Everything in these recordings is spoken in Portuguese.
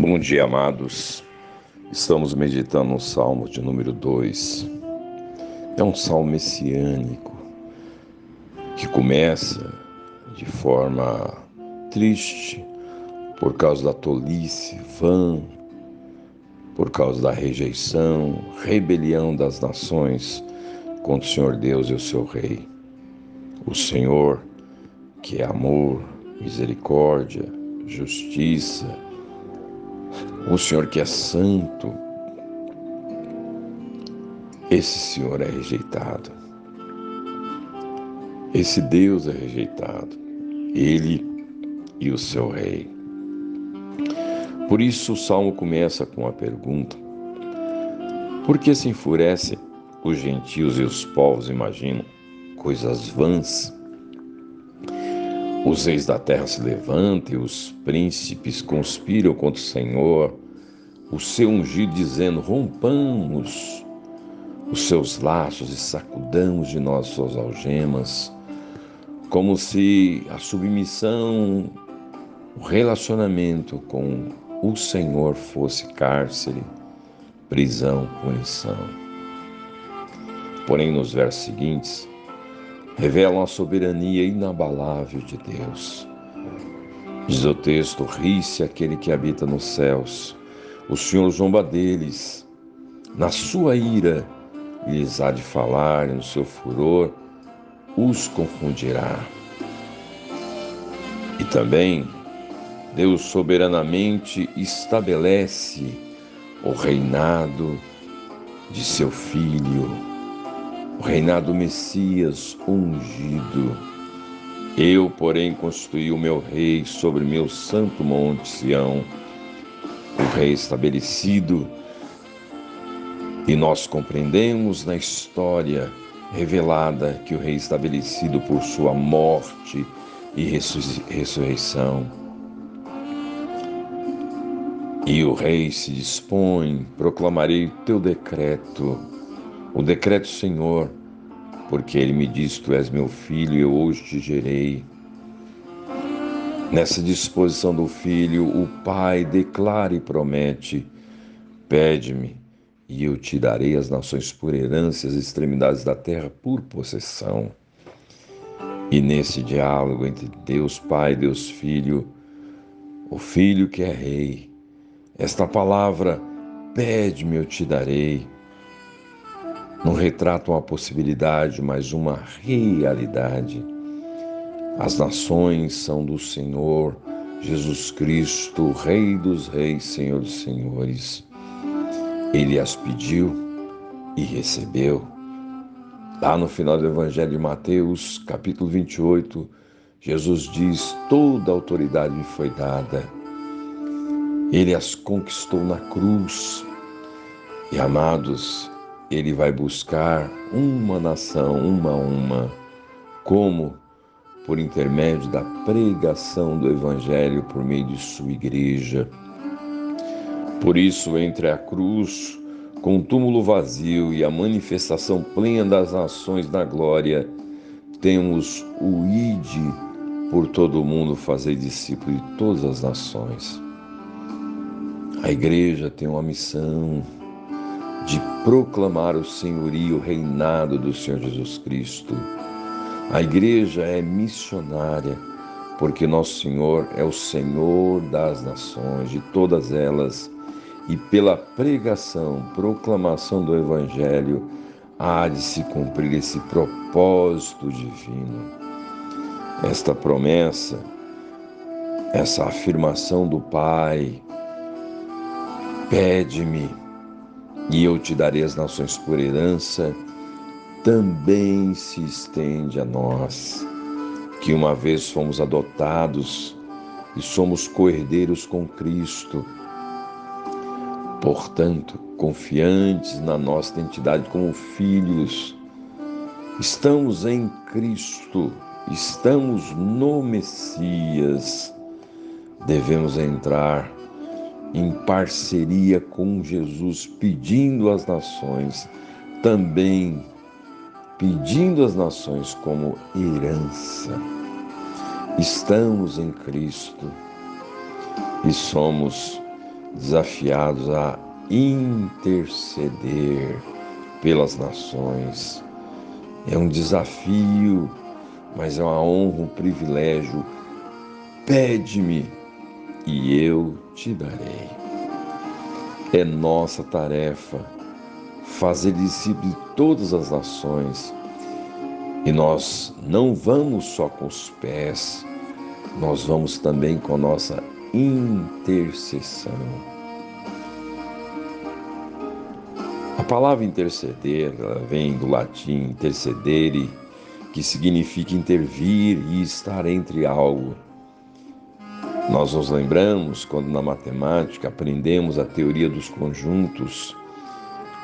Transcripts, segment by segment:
Bom dia, amados. Estamos meditando no Salmo de número 2. É um salmo messiânico que começa de forma triste por causa da tolice vã, por causa da rejeição, rebelião das nações contra o Senhor Deus e o seu Rei. O Senhor, que é amor, misericórdia, justiça, o Senhor que é santo, esse Senhor é rejeitado. Esse Deus é rejeitado. Ele e o seu rei. Por isso o salmo começa com a pergunta: Por que se enfurecem os gentios e os povos imaginam coisas vãs? Os reis da terra se levantam e os príncipes conspiram contra o Senhor, o seu ungido, dizendo: Rompamos os seus laços e sacudamos de nós suas algemas, como se a submissão, o relacionamento com o Senhor fosse cárcere, prisão, punição. Porém, nos versos seguintes, revelam a soberania inabalável de Deus. Diz o texto: ri-se aquele que habita nos céus, o Senhor zomba deles. Na sua ira lhes há de falar, e no seu furor os confundirá. E também Deus soberanamente estabelece o reinado de seu Filho o reinado Messias ungido. Eu, porém, constituí o meu rei sobre meu santo monte Sião, o rei estabelecido. E nós compreendemos na história revelada que o rei estabelecido por sua morte e ressurreição. E o rei se dispõe, proclamarei o teu decreto o decreto Senhor, porque ele me diz: Tu és meu filho, eu hoje te gerei. Nessa disposição do filho, o pai declara e promete: Pede-me, e eu te darei as nações por herança, as extremidades da terra por possessão. E nesse diálogo entre Deus Pai e Deus Filho, o Filho que é Rei, esta palavra, pede-me, eu te darei não retratam a possibilidade, mas uma realidade. As nações são do Senhor Jesus Cristo, Rei dos Reis, Senhor dos Senhores. Ele as pediu e recebeu. Lá no final do Evangelho de Mateus, capítulo 28, Jesus diz: Toda autoridade me foi dada. Ele as conquistou na cruz. E amados, ele vai buscar uma nação, uma a uma, como por intermédio da pregação do Evangelho por meio de sua igreja. Por isso, entre a cruz, com o túmulo vazio e a manifestação plena das nações da glória, temos o ide por todo o mundo fazer discípulo de todas as nações. A igreja tem uma missão de proclamar o senhorio, o reinado do Senhor Jesus Cristo. A igreja é missionária, porque nosso Senhor é o Senhor das nações, de todas elas, e pela pregação, proclamação do Evangelho, há de se cumprir esse propósito divino. Esta promessa, essa afirmação do Pai, pede-me e eu te darei as nações por herança, também se estende a nós, que uma vez fomos adotados e somos coerdeiros com Cristo. Portanto, confiantes na nossa identidade como filhos, estamos em Cristo, estamos no Messias, devemos entrar em parceria com Jesus, pedindo às nações, também pedindo às nações como herança. Estamos em Cristo e somos desafiados a interceder pelas nações. É um desafio, mas é uma honra, um privilégio. Pede-me e eu te darei. É nossa tarefa fazer discípulos de todas as nações. E nós não vamos só com os pés, nós vamos também com a nossa intercessão. A palavra interceder vem do latim intercedere, que significa intervir e estar entre algo. Nós nos lembramos quando na matemática aprendemos a teoria dos conjuntos,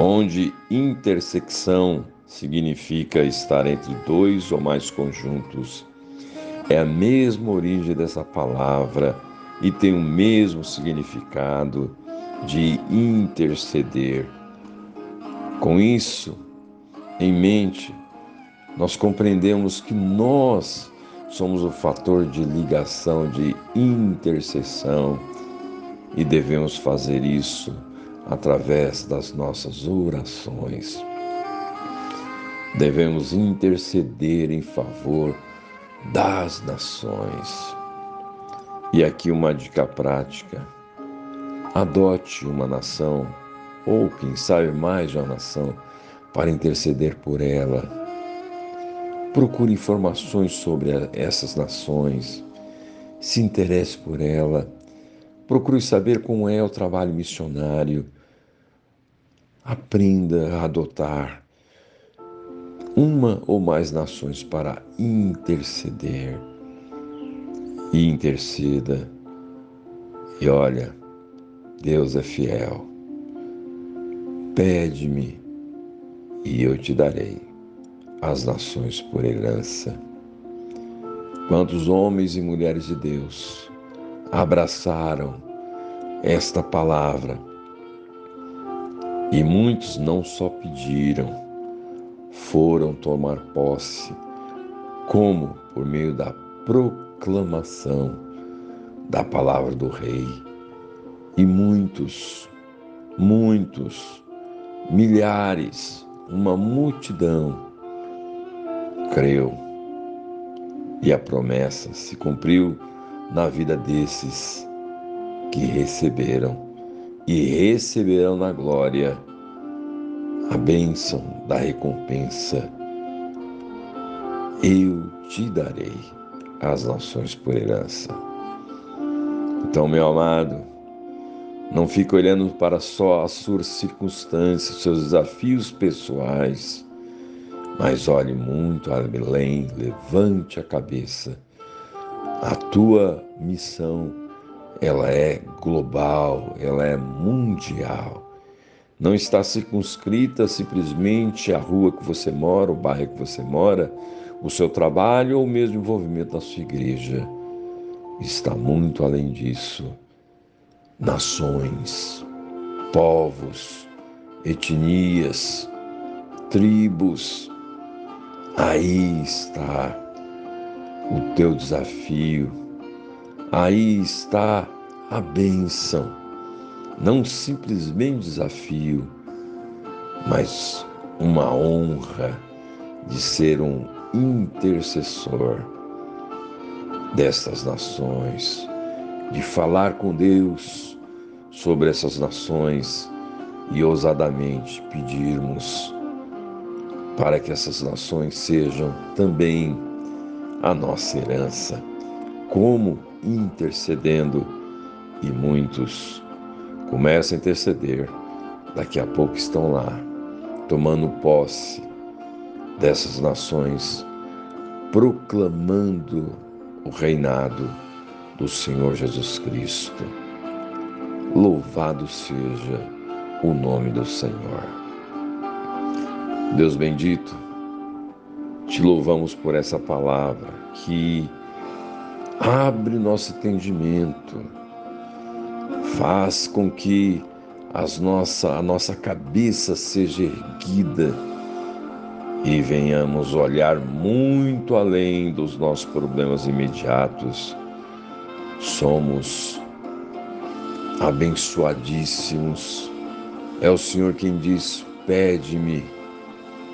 onde intersecção significa estar entre dois ou mais conjuntos. É a mesma origem dessa palavra e tem o mesmo significado de interceder. Com isso em mente, nós compreendemos que nós somos o fator de ligação, de intercessão e devemos fazer isso através das nossas orações. Devemos interceder em favor das nações. E aqui uma dica prática: adote uma nação, ou quem sabe mais de uma nação, para interceder por ela Procure informações sobre essas nações, se interesse por ela, procure saber como é o trabalho missionário, aprenda a adotar uma ou mais nações para interceder e interceda. E olha, Deus é fiel. Pede-me e eu te darei as nações por herança. Quantos homens e mulheres de Deus abraçaram esta palavra e muitos não só pediram, foram tomar posse, como por meio da proclamação da palavra do Rei. E muitos, muitos, milhares, uma multidão creu e a promessa se cumpriu na vida desses que receberam e receberão na glória a bênção da recompensa. Eu te darei as nações por herança. Então, meu amado, não fique olhando para só as suas circunstâncias, seus desafios pessoais mas olhe muito além, levante a cabeça. A tua missão, ela é global, ela é mundial. Não está circunscrita simplesmente à rua que você mora, o bairro que você mora, o seu trabalho ou mesmo envolvimento na sua igreja. Está muito além disso. Nações, povos, etnias, tribos, Aí está o teu desafio, aí está a bênção, não simplesmente desafio, mas uma honra de ser um intercessor destas nações, de falar com Deus sobre essas nações e ousadamente pedirmos para que essas nações sejam também a nossa herança, como intercedendo, e muitos começam a interceder, daqui a pouco estão lá, tomando posse dessas nações, proclamando o reinado do Senhor Jesus Cristo. Louvado seja o nome do Senhor. Deus bendito, te louvamos por essa palavra que abre nosso entendimento, Faz com que as nossa, a nossa cabeça seja erguida e venhamos olhar muito além dos nossos problemas imediatos. Somos abençoadíssimos. É o Senhor quem diz: Pede-me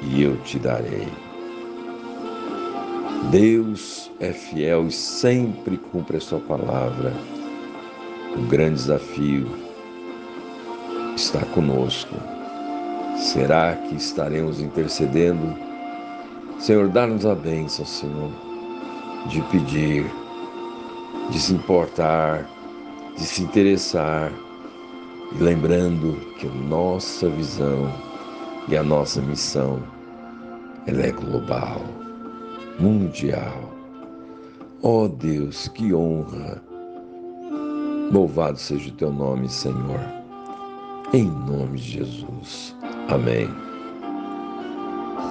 e eu te darei. Deus é fiel e sempre cumpre a sua palavra. O grande desafio está conosco. Será que estaremos intercedendo? Senhor, dá-nos a bênção, Senhor, de pedir, de se importar, de se interessar, e lembrando que nossa visão e a nossa missão ela é global, mundial. Ó oh Deus, que honra! Louvado seja o teu nome, Senhor. Em nome de Jesus. Amém.